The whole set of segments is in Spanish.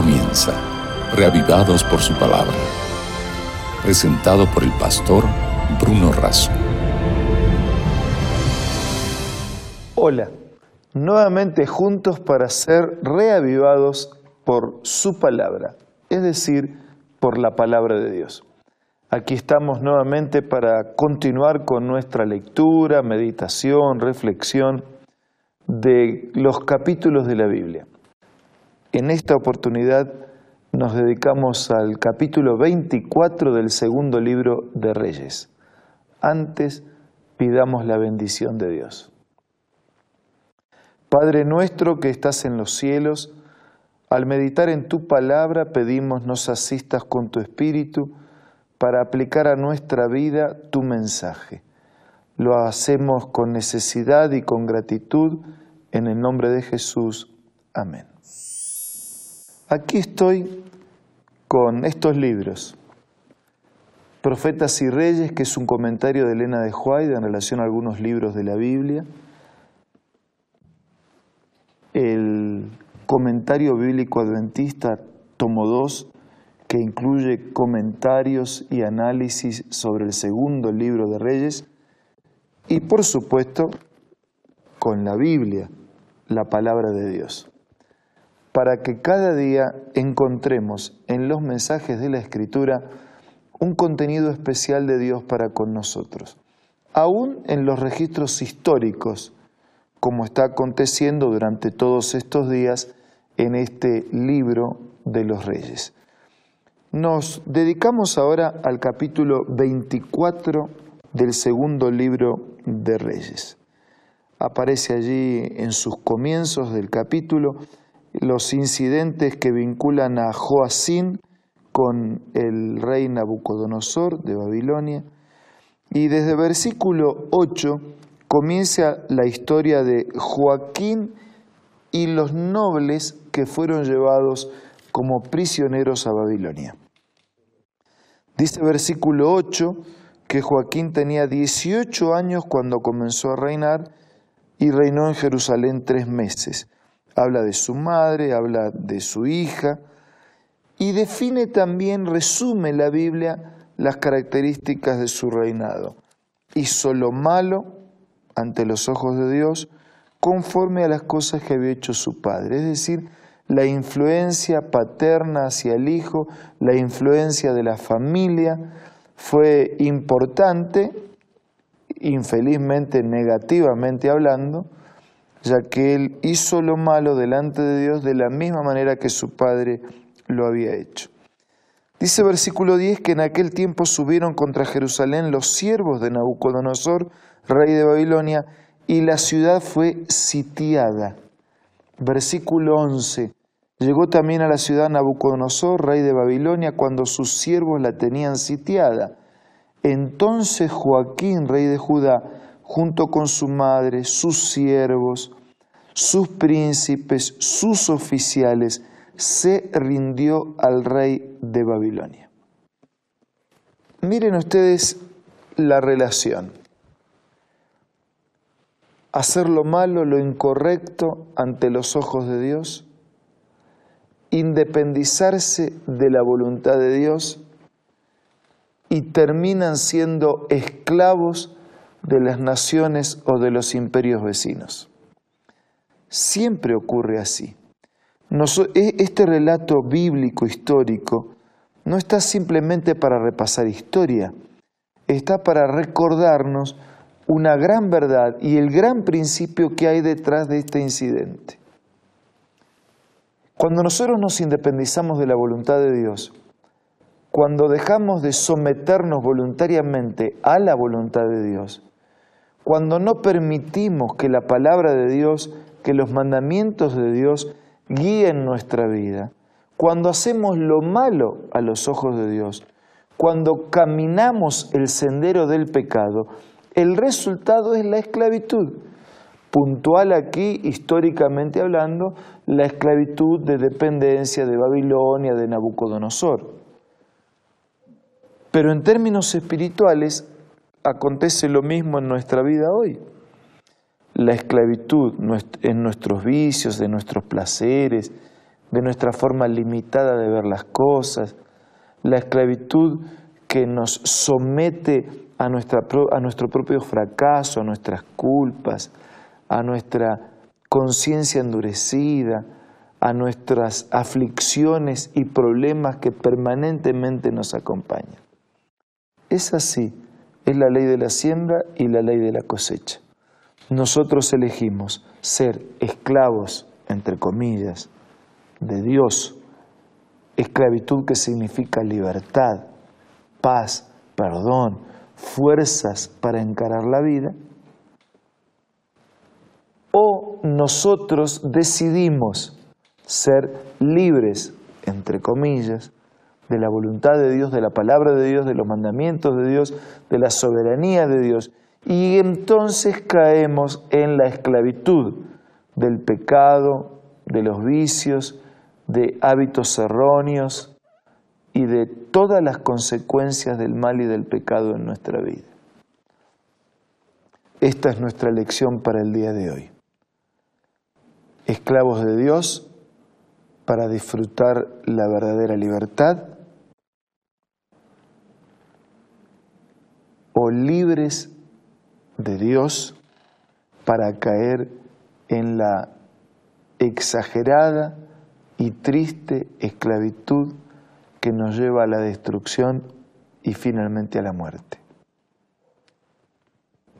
comienza, reavivados por su palabra. Presentado por el pastor Bruno Razo. Hola, nuevamente juntos para ser reavivados por su palabra, es decir, por la palabra de Dios. Aquí estamos nuevamente para continuar con nuestra lectura, meditación, reflexión de los capítulos de la Biblia. En esta oportunidad nos dedicamos al capítulo 24 del segundo libro de Reyes. Antes pidamos la bendición de Dios. Padre nuestro que estás en los cielos, al meditar en tu palabra pedimos nos asistas con tu espíritu para aplicar a nuestra vida tu mensaje. Lo hacemos con necesidad y con gratitud en el nombre de Jesús. Amén. Aquí estoy con estos libros. Profetas y Reyes, que es un comentario de Elena de Huayde en relación a algunos libros de la Biblia. El comentario bíblico adventista, tomo 2, que incluye comentarios y análisis sobre el segundo libro de Reyes. Y por supuesto, con la Biblia, la palabra de Dios para que cada día encontremos en los mensajes de la Escritura un contenido especial de Dios para con nosotros, aún en los registros históricos, como está aconteciendo durante todos estos días en este libro de los reyes. Nos dedicamos ahora al capítulo 24 del segundo libro de Reyes. Aparece allí en sus comienzos del capítulo los incidentes que vinculan a Joacín con el rey Nabucodonosor de Babilonia. Y desde versículo 8 comienza la historia de Joaquín y los nobles que fueron llevados como prisioneros a Babilonia. Dice versículo 8 que Joaquín tenía 18 años cuando comenzó a reinar y reinó en Jerusalén tres meses habla de su madre, habla de su hija y define también, resume la Biblia las características de su reinado. Hizo lo malo ante los ojos de Dios conforme a las cosas que había hecho su padre, es decir, la influencia paterna hacia el hijo, la influencia de la familia fue importante, infelizmente negativamente hablando, ya que él hizo lo malo delante de Dios de la misma manera que su padre lo había hecho. Dice versículo 10 que en aquel tiempo subieron contra Jerusalén los siervos de Nabucodonosor, rey de Babilonia, y la ciudad fue sitiada. Versículo 11. Llegó también a la ciudad Nabucodonosor, rey de Babilonia, cuando sus siervos la tenían sitiada. Entonces Joaquín, rey de Judá, junto con su madre, sus siervos, sus príncipes, sus oficiales, se rindió al rey de Babilonia. Miren ustedes la relación. Hacer lo malo, lo incorrecto ante los ojos de Dios, independizarse de la voluntad de Dios y terminan siendo esclavos de las naciones o de los imperios vecinos. Siempre ocurre así. E, este relato bíblico histórico no está simplemente para repasar historia, está para recordarnos una gran verdad y el gran principio que hay detrás de este incidente. Cuando nosotros nos independizamos de la voluntad de Dios, cuando dejamos de someternos voluntariamente a la voluntad de Dios, cuando no permitimos que la palabra de Dios, que los mandamientos de Dios guíen nuestra vida, cuando hacemos lo malo a los ojos de Dios, cuando caminamos el sendero del pecado, el resultado es la esclavitud. Puntual aquí, históricamente hablando, la esclavitud de dependencia de Babilonia, de Nabucodonosor. Pero en términos espirituales, acontece lo mismo en nuestra vida hoy. La esclavitud en nuestros vicios, en nuestros placeres, de nuestra forma limitada de ver las cosas, la esclavitud que nos somete a, nuestra, a nuestro propio fracaso, a nuestras culpas, a nuestra conciencia endurecida, a nuestras aflicciones y problemas que permanentemente nos acompañan. Es así, es la ley de la siembra y la ley de la cosecha. Nosotros elegimos ser esclavos, entre comillas, de Dios, esclavitud que significa libertad, paz, perdón, fuerzas para encarar la vida, o nosotros decidimos ser libres, entre comillas, de la voluntad de Dios, de la palabra de Dios, de los mandamientos de Dios, de la soberanía de Dios. Y entonces caemos en la esclavitud del pecado, de los vicios, de hábitos erróneos y de todas las consecuencias del mal y del pecado en nuestra vida. Esta es nuestra lección para el día de hoy. Esclavos de Dios para disfrutar la verdadera libertad libres de Dios para caer en la exagerada y triste esclavitud que nos lleva a la destrucción y finalmente a la muerte.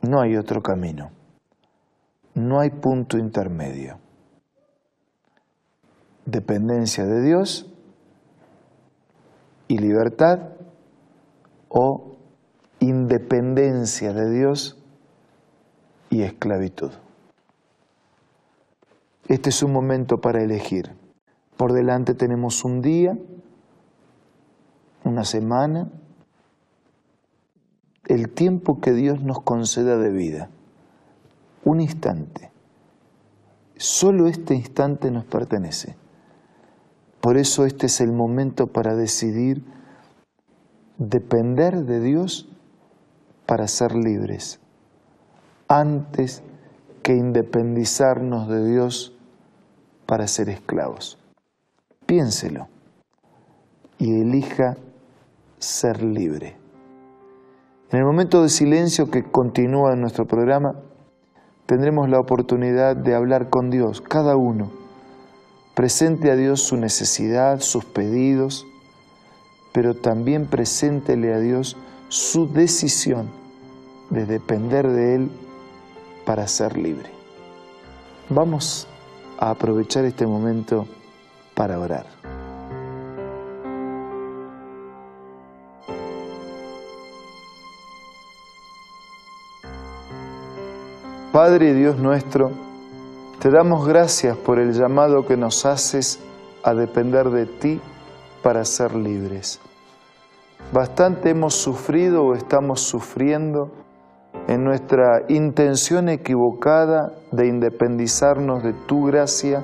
No hay otro camino, no hay punto intermedio. Dependencia de Dios y libertad o independencia de Dios y esclavitud. Este es un momento para elegir. Por delante tenemos un día, una semana, el tiempo que Dios nos conceda de vida, un instante. Solo este instante nos pertenece. Por eso este es el momento para decidir depender de Dios para ser libres, antes que independizarnos de Dios para ser esclavos piénselo y elija ser libre. En el momento de silencio que continúa en nuestro programa, tendremos la oportunidad de hablar con Dios, cada uno. Presente a Dios su necesidad, sus pedidos, pero también preséntele a Dios su decisión de depender de Él para ser libre. Vamos a aprovechar este momento para orar. Padre Dios nuestro, te damos gracias por el llamado que nos haces a depender de ti para ser libres. Bastante hemos sufrido o estamos sufriendo en nuestra intención equivocada de independizarnos de tu gracia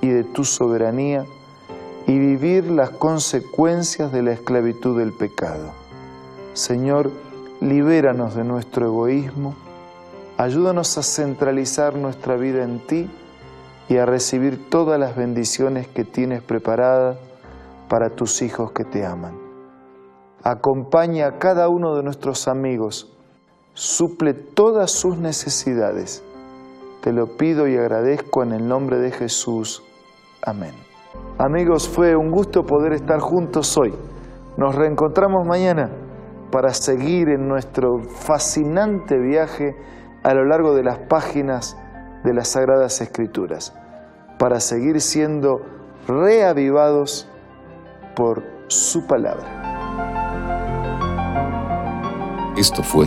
y de tu soberanía y vivir las consecuencias de la esclavitud del pecado. Señor, libéranos de nuestro egoísmo, ayúdanos a centralizar nuestra vida en ti y a recibir todas las bendiciones que tienes preparadas para tus hijos que te aman. Acompaña a cada uno de nuestros amigos, suple todas sus necesidades. Te lo pido y agradezco en el nombre de Jesús. Amén. Amigos, fue un gusto poder estar juntos hoy. Nos reencontramos mañana para seguir en nuestro fascinante viaje a lo largo de las páginas de las Sagradas Escrituras, para seguir siendo reavivados por su palabra. Esto fue